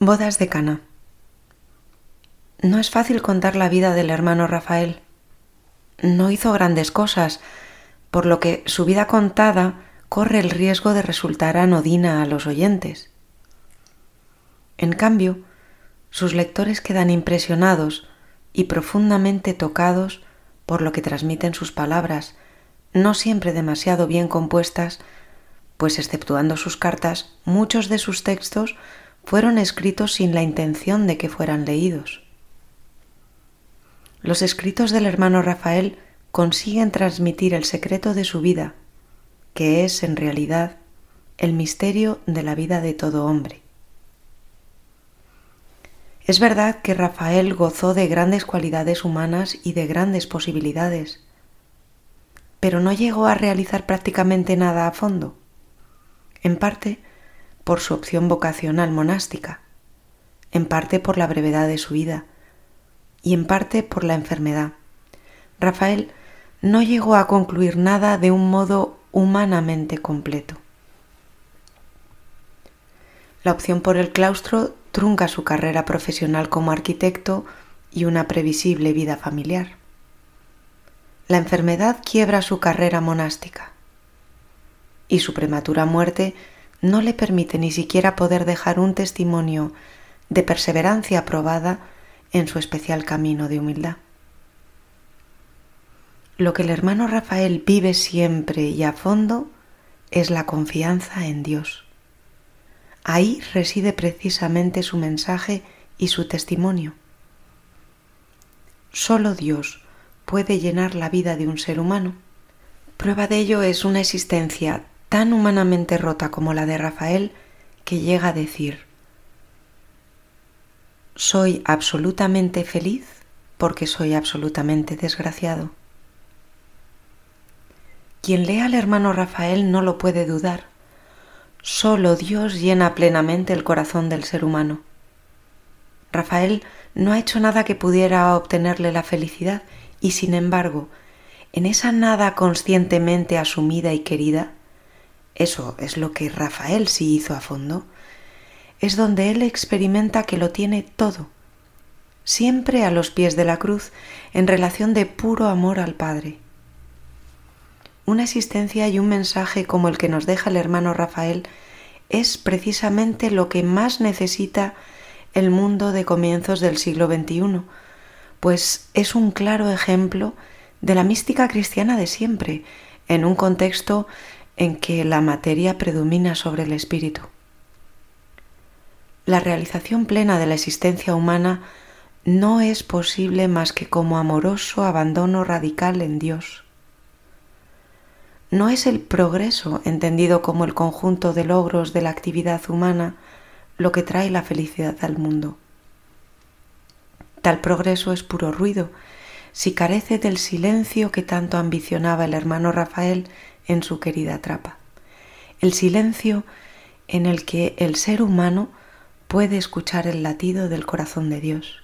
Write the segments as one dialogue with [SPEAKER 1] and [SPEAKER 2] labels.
[SPEAKER 1] Bodas de Cana. No es fácil contar la vida del hermano Rafael. No hizo grandes cosas, por lo que su vida contada corre el riesgo de resultar anodina a los oyentes. En cambio, sus lectores quedan impresionados y profundamente tocados por lo que transmiten sus palabras, no siempre demasiado bien compuestas, pues exceptuando sus cartas, muchos de sus textos fueron escritos sin la intención de que fueran leídos. Los escritos del hermano Rafael consiguen transmitir el secreto de su vida, que es en realidad el misterio de la vida de todo hombre. Es verdad que Rafael gozó de grandes cualidades humanas y de grandes posibilidades, pero no llegó a realizar prácticamente nada a fondo, en parte por su opción vocacional monástica, en parte por la brevedad de su vida y en parte por la enfermedad. Rafael no llegó a concluir nada de un modo humanamente completo. La opción por el claustro trunca su carrera profesional como arquitecto y una previsible vida familiar. La enfermedad quiebra su carrera monástica y su prematura muerte no le permite ni siquiera poder dejar un testimonio de perseverancia probada en su especial camino de humildad. Lo que el hermano Rafael vive siempre y a fondo es la confianza en Dios. Ahí reside precisamente su mensaje y su testimonio. Solo Dios puede llenar la vida de un ser humano. Prueba de ello es una existencia tan humanamente rota como la de Rafael que llega a decir, soy absolutamente feliz porque soy absolutamente desgraciado. Quien lea al hermano Rafael no lo puede dudar. Solo Dios llena plenamente el corazón del ser humano. Rafael no ha hecho nada que pudiera obtenerle la felicidad y sin embargo, en esa nada conscientemente asumida y querida, eso es lo que Rafael sí hizo a fondo, es donde él experimenta que lo tiene todo, siempre a los pies de la cruz, en relación de puro amor al Padre. Una existencia y un mensaje como el que nos deja el hermano Rafael es precisamente lo que más necesita el mundo de comienzos del siglo XXI, pues es un claro ejemplo de la mística cristiana de siempre, en un contexto en que la materia predomina sobre el espíritu. La realización plena de la existencia humana no es posible más que como amoroso abandono radical en Dios. No es el progreso, entendido como el conjunto de logros de la actividad humana, lo que trae la felicidad al mundo. Tal progreso es puro ruido, si carece del silencio que tanto ambicionaba el hermano Rafael en su querida trapa. El silencio en el que el ser humano puede escuchar el latido del corazón de Dios.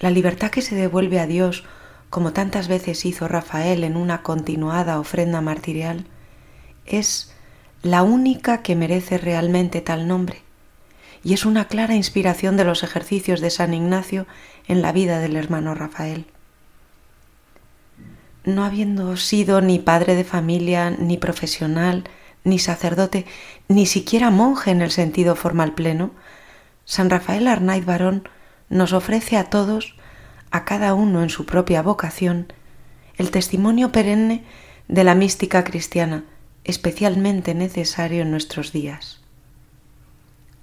[SPEAKER 1] La libertad que se devuelve a Dios, como tantas veces hizo Rafael en una continuada ofrenda martirial, es la única que merece realmente tal nombre, y es una clara inspiración de los ejercicios de San Ignacio en la vida del hermano Rafael no habiendo sido ni padre de familia, ni profesional, ni sacerdote, ni siquiera monje en el sentido formal pleno, San Rafael Arnaiz Barón nos ofrece a todos, a cada uno en su propia vocación, el testimonio perenne de la mística cristiana, especialmente necesario en nuestros días.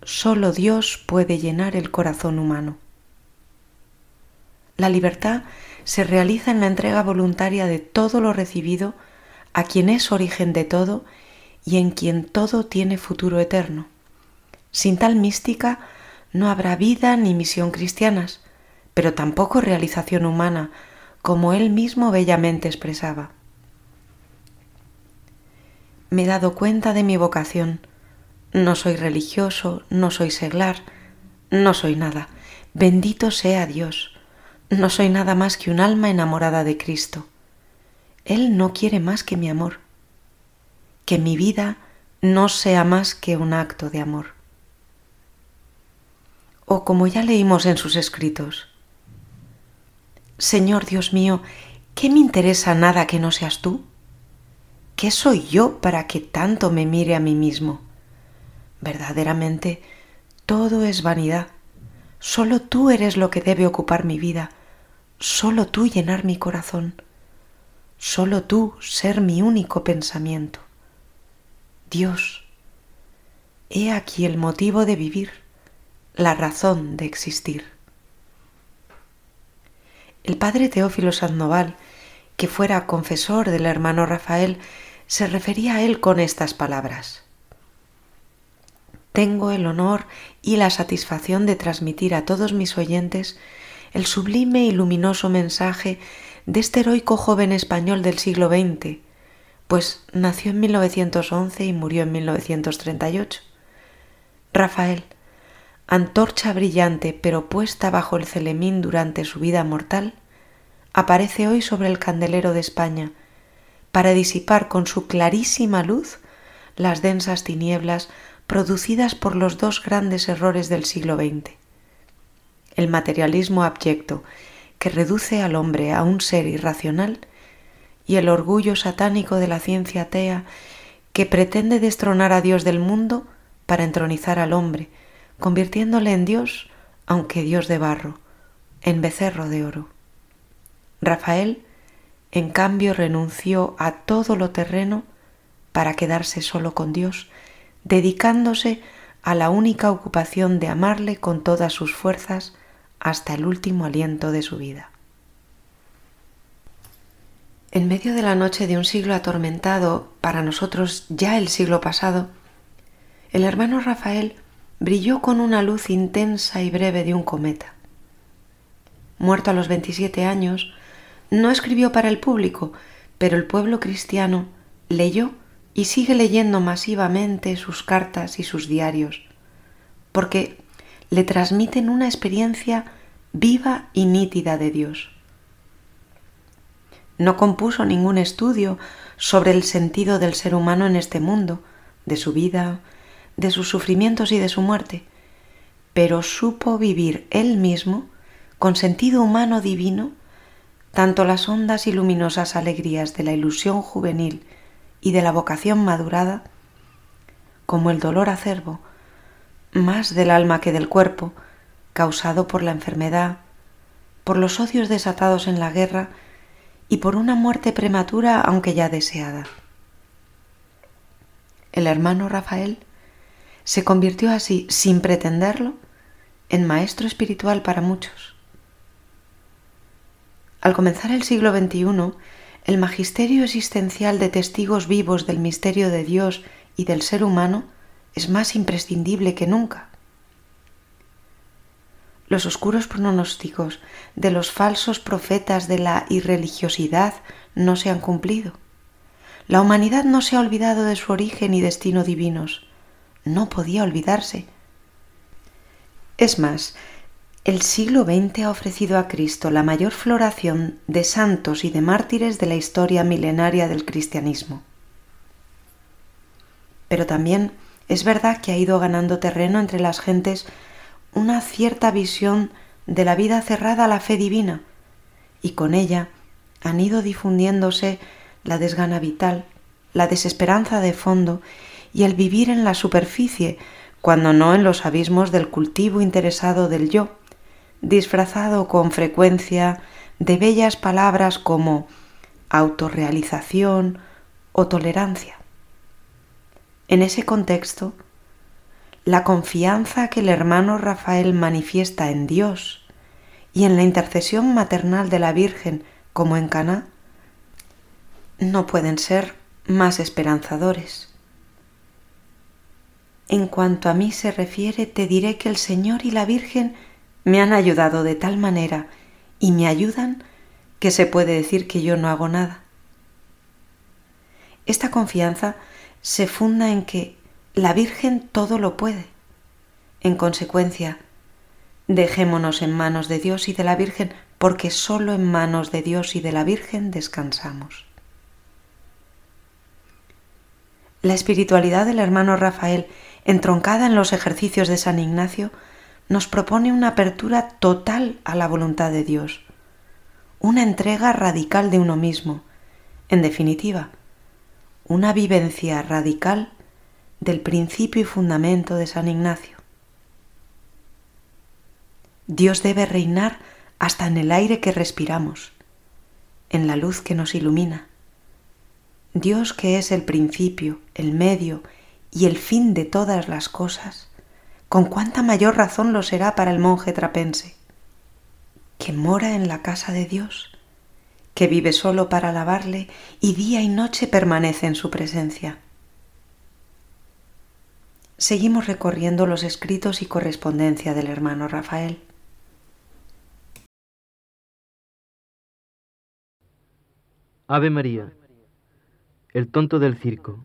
[SPEAKER 1] Solo Dios puede llenar el corazón humano. La libertad se realiza en la entrega voluntaria de todo lo recibido a quien es origen de todo y en quien todo tiene futuro eterno. Sin tal mística no habrá vida ni misión cristianas, pero tampoco realización humana, como él mismo bellamente expresaba. Me he dado cuenta de mi vocación. No soy religioso, no soy seglar, no soy nada. Bendito sea Dios no soy nada más que un alma enamorada de Cristo. Él no quiere más que mi amor. Que mi vida no sea más que un acto de amor. o como ya leímos en sus escritos. Señor Dios mío, ¿qué me interesa nada que no seas tú? ¿Qué soy yo para que tanto me mire a mí mismo? Verdaderamente, todo es vanidad. Solo tú eres lo que debe ocupar mi vida, solo tú llenar mi corazón, solo tú ser mi único pensamiento. Dios, he aquí el motivo de vivir, la razón de existir. El padre Teófilo Sandoval, que fuera confesor del hermano Rafael, se refería a él con estas palabras. Tengo el honor y la satisfacción de transmitir a todos mis oyentes el sublime y luminoso mensaje de este heroico joven español del siglo XX, pues nació en 1911 y murió en 1938. Rafael, antorcha brillante pero puesta bajo el celemín durante su vida mortal, aparece hoy sobre el candelero de España para disipar con su clarísima luz las densas tinieblas producidas por los dos grandes errores del siglo XX. El materialismo abyecto, que reduce al hombre a un ser irracional, y el orgullo satánico de la ciencia atea, que pretende destronar a Dios del mundo para entronizar al hombre, convirtiéndole en Dios, aunque Dios de barro, en becerro de oro. Rafael, en cambio, renunció a todo lo terreno para quedarse solo con Dios, dedicándose a la única ocupación de amarle con todas sus fuerzas hasta el último aliento de su vida. En medio de la noche de un siglo atormentado, para nosotros ya el siglo pasado, el hermano Rafael brilló con una luz intensa y breve de un cometa. Muerto a los 27 años, no escribió para el público, pero el pueblo cristiano leyó y sigue leyendo masivamente sus cartas y sus diarios, porque le transmiten una experiencia viva y nítida de Dios. No compuso ningún estudio sobre el sentido del ser humano en este mundo, de su vida, de sus sufrimientos y de su muerte, pero supo vivir él mismo, con sentido humano divino, tanto las hondas y luminosas alegrías de la ilusión juvenil y de la vocación madurada, como el dolor acerbo, más del alma que del cuerpo, causado por la enfermedad, por los odios desatados en la guerra y por una muerte prematura aunque ya deseada. El hermano Rafael se convirtió así, sin pretenderlo, en maestro espiritual para muchos. Al comenzar el siglo XXI, el magisterio existencial de testigos vivos del misterio de Dios y del ser humano es más imprescindible que nunca. Los oscuros pronósticos de los falsos profetas de la irreligiosidad no se han cumplido. La humanidad no se ha olvidado de su origen y destino divinos no podía olvidarse. Es más, el siglo XX ha ofrecido a Cristo la mayor floración de santos y de mártires de la historia milenaria del cristianismo. Pero también es verdad que ha ido ganando terreno entre las gentes una cierta visión de la vida cerrada a la fe divina, y con ella han ido difundiéndose la desgana vital, la desesperanza de fondo y el vivir en la superficie, cuando no en los abismos del cultivo interesado del yo, disfrazado con frecuencia de bellas palabras como autorrealización o tolerancia. En ese contexto, la confianza que el hermano Rafael manifiesta en Dios y en la intercesión maternal de la Virgen como en Caná no pueden ser más esperanzadores. En cuanto a mí se refiere, te diré que el Señor y la Virgen me han ayudado de tal manera y me ayudan que se puede decir que yo no hago nada. Esta confianza se funda en que la Virgen todo lo puede. En consecuencia, dejémonos en manos de Dios y de la Virgen, porque sólo en manos de Dios y de la Virgen descansamos. La espiritualidad del hermano Rafael entroncada en los ejercicios de San Ignacio, nos propone una apertura total a la voluntad de Dios, una entrega radical de uno mismo, en definitiva, una vivencia radical del principio y fundamento de San Ignacio. Dios debe reinar hasta en el aire que respiramos, en la luz que nos ilumina. Dios que es el principio, el medio y el fin de todas las cosas, con cuánta mayor razón lo será para el monje trapense, que mora en la casa de Dios, que vive solo para alabarle y día y noche permanece en su presencia. Seguimos recorriendo los escritos y correspondencia del hermano Rafael.
[SPEAKER 2] Ave María, el tonto del circo,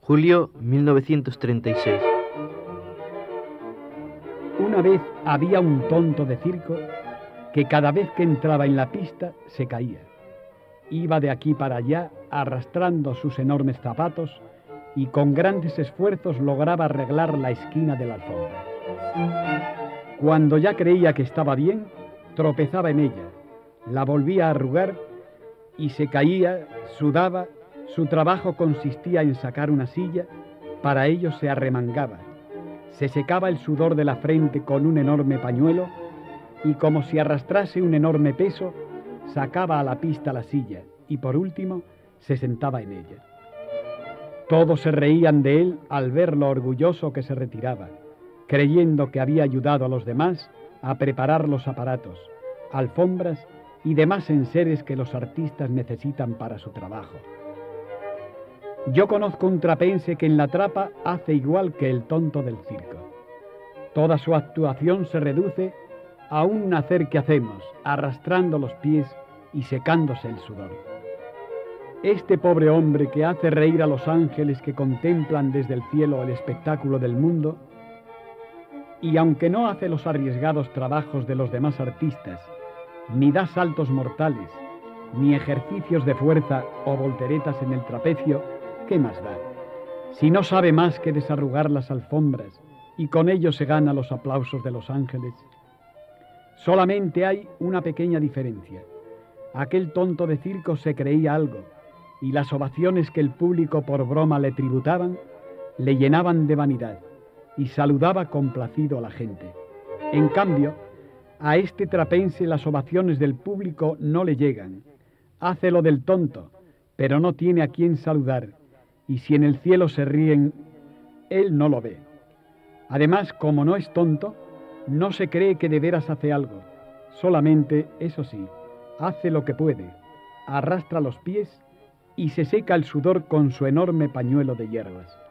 [SPEAKER 2] julio 1936.
[SPEAKER 3] Una vez había un tonto de circo que cada vez que entraba en la pista se caía. Iba de aquí para allá arrastrando sus enormes zapatos y con grandes esfuerzos lograba arreglar la esquina de la alfombra. Cuando ya creía que estaba bien, tropezaba en ella, la volvía a arrugar y se caía, sudaba, su trabajo consistía en sacar una silla, para ello se arremangaba se secaba el sudor de la frente con un enorme pañuelo y como si arrastrase un enorme peso, sacaba a la pista la silla y por último se sentaba en ella. Todos se reían de él al ver lo orgulloso que se retiraba, creyendo que había ayudado a los demás a preparar los aparatos, alfombras y demás enseres que los artistas necesitan para su trabajo. Yo conozco un trapense que en la trapa hace igual que el tonto del circo. Toda su actuación se reduce a un hacer que hacemos, arrastrando los pies y secándose el sudor. Este pobre hombre que hace reír a los ángeles que contemplan desde el cielo el espectáculo del mundo, y aunque no hace los arriesgados trabajos de los demás artistas, ni da saltos mortales, ni ejercicios de fuerza o volteretas en el trapecio, ¿qué más da? Si no sabe más que desarrugar las alfombras y con ello se gana los aplausos de los ángeles. Solamente hay una pequeña diferencia. Aquel tonto de circo se creía algo y las ovaciones que el público por broma le tributaban le llenaban de vanidad y saludaba complacido a la gente. En cambio, a este trapense las ovaciones del público no le llegan. Hace lo del tonto, pero no tiene a quien saludar y si en el cielo se ríen, él no lo ve. Además, como no es tonto, no se cree que de veras hace algo. Solamente, eso sí, hace lo que puede, arrastra los pies y se seca el sudor con su enorme pañuelo de hierbas.